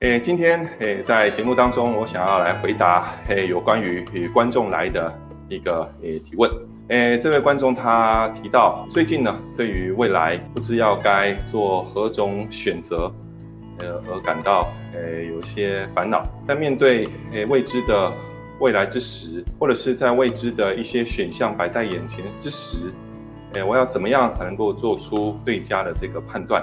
诶，今天诶，在节目当中，我想要来回答诶有关于与观众来的一个诶提问。诶，这位观众他提到，最近呢，对于未来不知要该做何种选择，呃，而感到诶有些烦恼。在面对诶未知的未来之时，或者是在未知的一些选项摆在眼前之时，诶，我要怎么样才能够做出最佳的这个判断？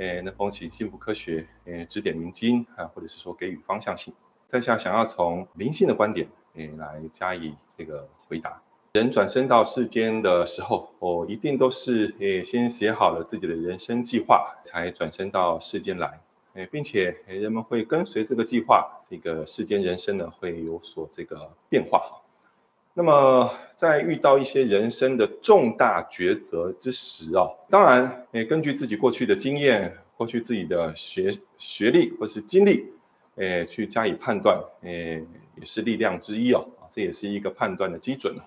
诶，那风起幸福科学，诶，指点迷津啊，或者是说给予方向性。在下想要从灵性的观点，诶，来加以这个回答。人转生到世间的时候，我一定都是诶，先写好了自己的人生计划，才转生到世间来。诶，并且人们会跟随这个计划，这个世间人生呢，会有所这个变化。那么，在遇到一些人生的重大抉择之时啊，当然，诶，根据自己过去的经验、过去自己的学学历或是经历，诶，去加以判断，诶，也是力量之一哦，这也是一个判断的基准了。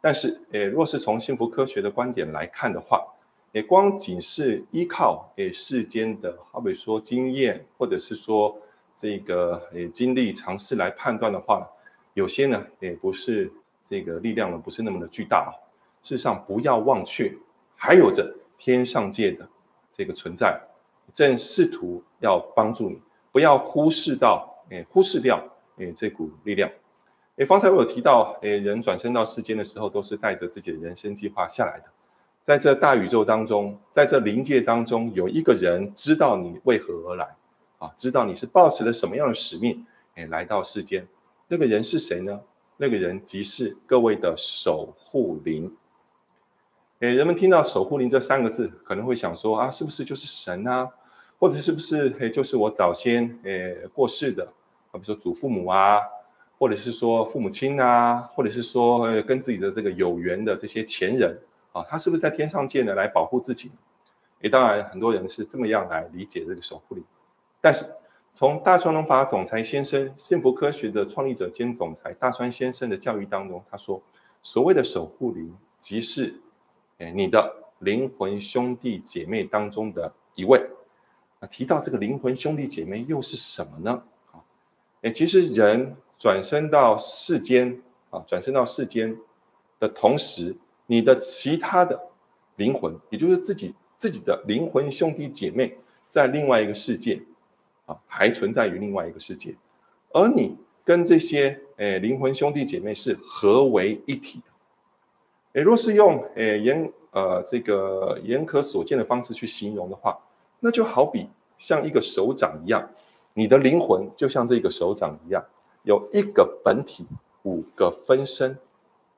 但是，诶，若是从幸福科学的观点来看的话，诶，光仅是依靠诶世间的，好比说经验，或者是说这个诶经历尝试来判断的话，有些呢，也不是。这个力量呢，不是那么的巨大啊。事实上，不要忘却，还有着天上界的这个存在，正试图要帮助你。不要忽视到，诶，忽视掉，诶，这股力量。诶，方才我有提到，诶，人转生到世间的时候，都是带着自己的人生计划下来的。在这大宇宙当中，在这灵界当中，有一个人知道你为何而来，啊，知道你是抱持了什么样的使命，诶，来到世间。那个人是谁呢？那个人即是各位的守护灵。诶，人们听到“守护灵”这三个字，可能会想说啊，是不是就是神啊？或者是不是诶，就是我早先诶过世的啊，比如说祖父母啊，或者是说父母亲啊，或者是说跟自己的这个有缘的这些前人啊，他是不是在天上界呢来保护自己？诶，当然很多人是这么样来理解这个守护灵，但是。从大川龙法总裁先生、幸福科学的创立者兼总裁大川先生的教育当中，他说：“所谓的守护灵，即是，哎，你的灵魂兄弟姐妹当中的一位。那提到这个灵魂兄弟姐妹又是什么呢？啊，哎，其实人转生到世间啊，转生到世间的同时，你的其他的灵魂，也就是自己自己的灵魂兄弟姐妹，在另外一个世界。”啊，还存在于另外一个世界，而你跟这些诶灵魂兄弟姐妹是合为一体的。诶，若是用诶严呃这个严可所见的方式去形容的话，那就好比像一个手掌一样，你的灵魂就像这个手掌一样，有一个本体，五个分身。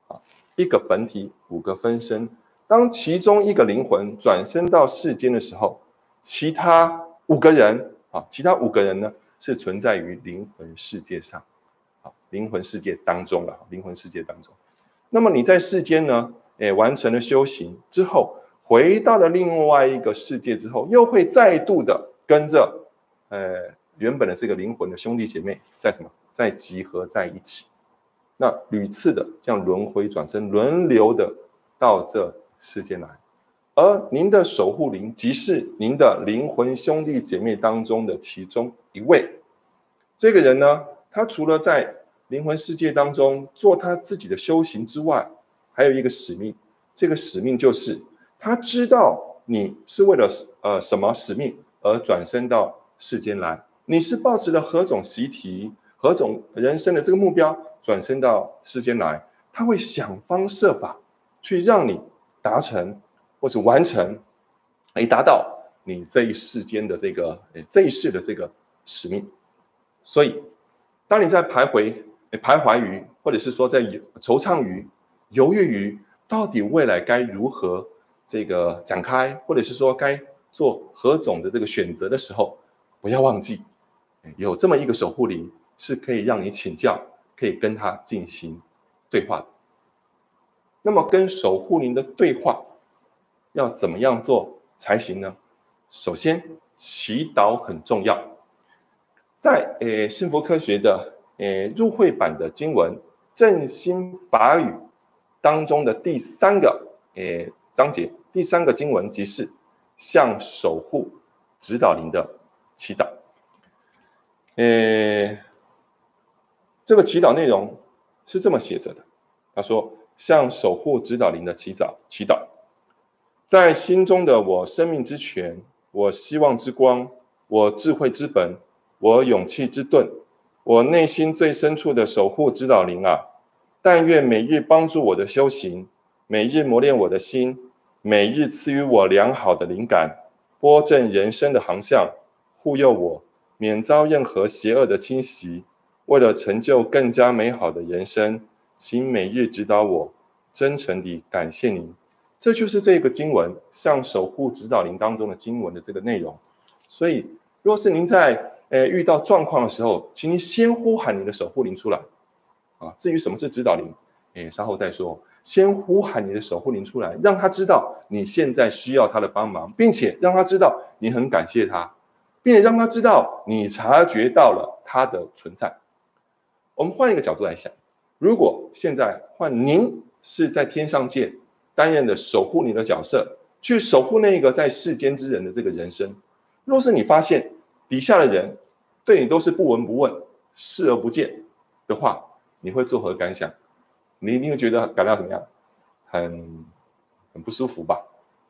啊，一个本体，五个分身。当其中一个灵魂转身到世间的时候，其他五个人。其他五个人呢是存在于灵魂世界上，啊，灵魂世界当中了，灵魂世界当中。那么你在世间呢，诶，完成了修行之后，回到了另外一个世界之后，又会再度的跟着，呃，原本的这个灵魂的兄弟姐妹在什么，在集合在一起，那屡次的这样轮回转生，轮流的到这世间来。而您的守护灵，即是您的灵魂兄弟姐妹当中的其中一位。这个人呢，他除了在灵魂世界当中做他自己的修行之外，还有一个使命。这个使命就是，他知道你是为了呃什么使命而转生到世间来，你是抱持了何种习题、何种人生的这个目标转生到世间来，他会想方设法去让你达成。或是完成，以达到你这一世间的这个这一世的这个使命。所以，当你在徘徊、徘徊于，或者是说在惆怅于、犹豫于，到底未来该如何这个展开，或者是说该做何种的这个选择的时候，不要忘记，有这么一个守护灵，是可以让你请教，可以跟他进行对话的。那么，跟守护灵的对话。要怎么样做才行呢？首先，祈祷很重要。在诶幸福科学的诶入会版的经文《正心法语》当中的第三个诶章节，第三个经文即是向守护指导灵的祈祷。呃，这个祈祷内容是这么写着的：他说，向守护指导灵的祈祷，祈祷，在心中的我，生命之泉，我希望之光，我智慧之本，我勇气之盾，我内心最深处的守护指导灵啊！但愿每日帮助我的修行，每日磨练我的心，每日赐予我良好的灵感，拨正人生的航向，护佑我。免遭任何邪恶的侵袭，为了成就更加美好的人生，请每日指导我。真诚地感谢您。这就是这个经文向守护指导灵当中的经文的这个内容。所以，若是您在呃遇到状况的时候，请您先呼喊你的守护灵出来啊。至于什么是指导灵，诶，稍后再说。先呼喊你的守护灵出来，让他知道你现在需要他的帮忙，并且让他知道你很感谢他。并且让他知道你察觉到了他的存在。我们换一个角度来想，如果现在换您是在天上界担任的守护你的角色，去守护那个在世间之人的这个人生，若是你发现底下的人对你都是不闻不问、视而不见的话，你会作何感想？你一定会觉得感到怎么样？很很不舒服吧？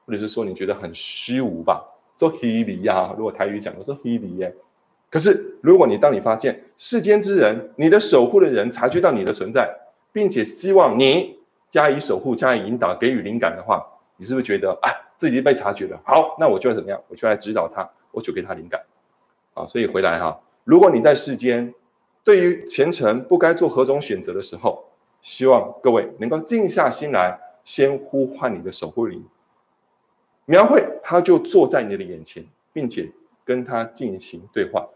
或者是说你觉得很虚无吧？做黑离呀，如果台语讲，我做黑离耶。可是，如果你当你发现世间之人，你的守护的人察觉到你的存在，并且希望你加以守护、加以引导、给予灵感的话，你是不是觉得啊，自己被察觉了？好，那我就要怎么样？我就来指导他，我就给他灵感啊。所以回来哈，如果你在世间对于前程不该做何种选择的时候，希望各位能够静下心来，先呼唤你的守护灵。描绘，他就坐在你的眼前，并且跟他进行对话。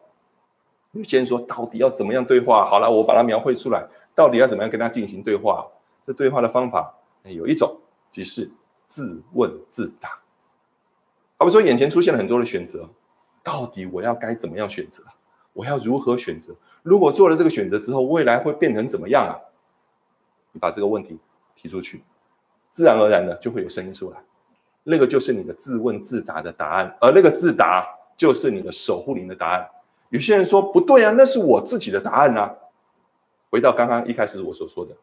你先说，到底要怎么样对话？好了，我把它描绘出来，到底要怎么样跟他进行对话？这对话的方法有一种，即是自问自答。好比说，眼前出现了很多的选择，到底我要该怎么样选择？我要如何选择？如果做了这个选择之后，未来会变成怎么样啊？你把这个问题提出去，自然而然的就会有声音出来。那个就是你的自问自答的答案，而那个自答就是你的守护灵的答案。有些人说不对啊，那是我自己的答案啊。回到刚刚一开始我所说的，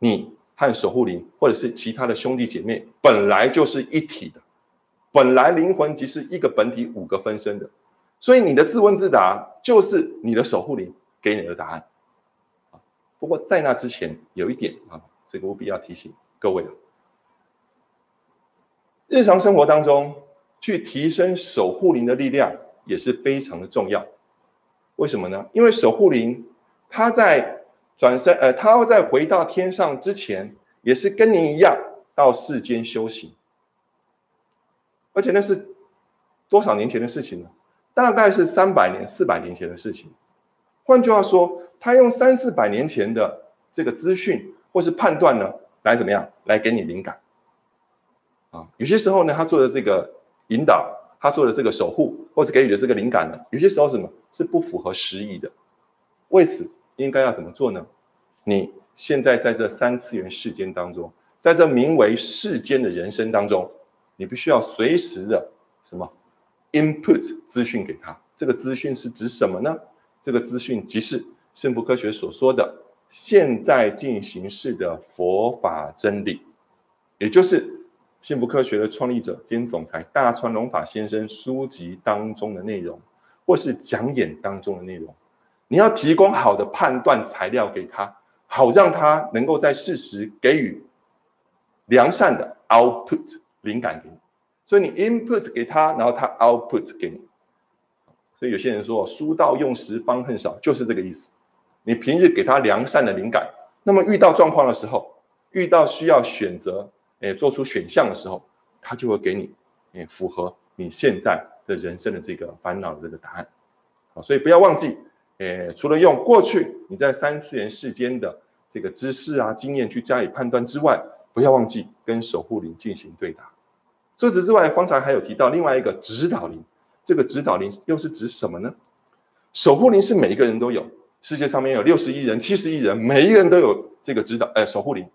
你和守护灵或者是其他的兄弟姐妹本来就是一体的，本来灵魂即是一个本体五个分身的，所以你的自问自答就是你的守护灵给你的答案。不过在那之前有一点啊，这个务必要提醒各位啊。日常生活当中，去提升守护灵的力量也是非常的重要。为什么呢？因为守护灵，它在转身，呃，他要在回到天上之前，也是跟您一样到世间修行。而且那是多少年前的事情呢？大概是三百年、四百年前的事情。换句话说，他用三四百年前的这个资讯或是判断呢，来怎么样，来给你灵感。啊，有些时候呢，他做的这个引导，他做的这个守护，或是给予的这个灵感呢，有些时候什么是不符合时宜的。为此，应该要怎么做呢？你现在在这三次元世间当中，在这名为世间的人生当中，你必须要随时的什么 input 资讯给他。这个资讯是指什么呢？这个资讯即是幸福科学所说的现在进行式的佛法真理，也就是。幸福科学的创立者兼总裁大川龙法先生书籍当中的内容，或是讲演当中的内容，你要提供好的判断材料给他，好让他能够在适时给予良善的 output 灵感给你。所以你 input 给他，然后他 output 给你。所以有些人说书到用时方恨少，就是这个意思。你平日给他良善的灵感，那么遇到状况的时候，遇到需要选择。诶，做出选项的时候，他就会给你，诶，符合你现在的人生的这个烦恼的这个答案，好，所以不要忘记，诶，除了用过去你在三次元世间的这个知识啊、经验去加以判断之外，不要忘记跟守护灵进行对答。除此之外，方才还有提到另外一个指导灵，这个指导灵又是指什么呢？守护灵是每一个人都有，世界上面有六十亿人、七十亿人，每一个人都有这个指导，呃，守护灵。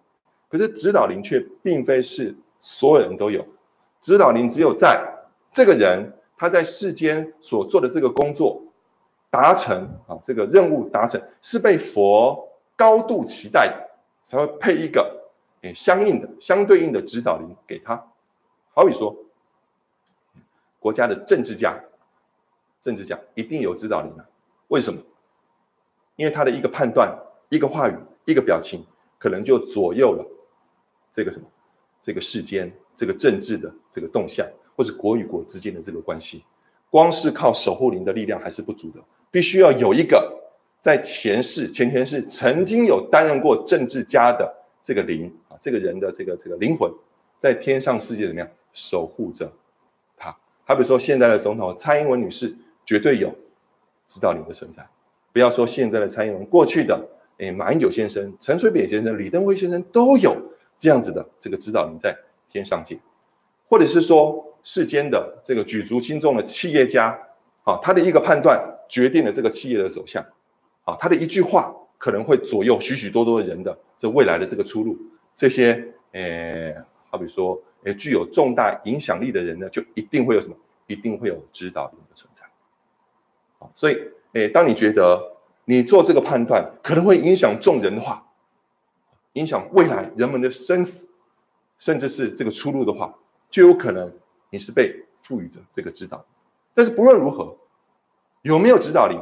可是指导灵却并非是所有人都有，指导灵只有在这个人他在世间所做的这个工作达成啊，这个任务达成是被佛高度期待的，才会配一个诶相应的、相对应的指导灵给他。好比说，国家的政治家，政治家一定有指导灵啊？为什么？因为他的一个判断、一个话语、一个表情，可能就左右了这个什么，这个世间、这个政治的这个动向，或者国与国之间的这个关系。光是靠守护灵的力量还是不足的。必须要有一个在前世、前前世曾经有担任过政治家的这个灵啊，这个人的这个这个灵魂，在天上世界怎么样守护着他？好比说现在的总统蔡英文女士，绝对有指导灵的存在。不要说现在的蔡英文，过去的诶马英九先生、陈水扁先生、李登辉先生都有这样子的这个指导灵在天上界，或者是说世间的这个举足轻重的企业家啊，他的一个判断。决定了这个企业的走向，啊，他的一句话可能会左右许许多多的人的这未来的这个出路。这些，诶，好比说，诶，具有重大影响力的人呢，就一定会有什么？一定会有指导灵的存在。啊，所以，诶，当你觉得你做这个判断可能会影响众人的话，影响未来人们的生死，甚至是这个出路的话，就有可能你是被赋予着这个指导。但是不论如何。有没有指导灵？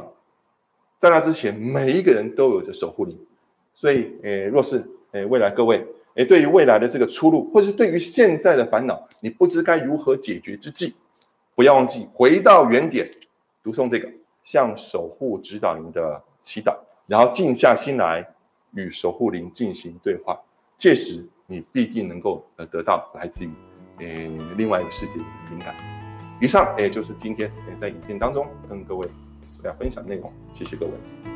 在那之前，每一个人都有着守护灵。所以，诶，若是诶未来各位诶对于未来的这个出路，或者是对于现在的烦恼，你不知该如何解决之际，不要忘记回到原点，读诵这个向守护指导灵的祈祷，然后静下心来与守护灵进行对话。届时，你必定能够呃得到来自于诶另外一个世界的灵感。以上也就是今天在影片当中跟各位所要分享的内容，谢谢各位。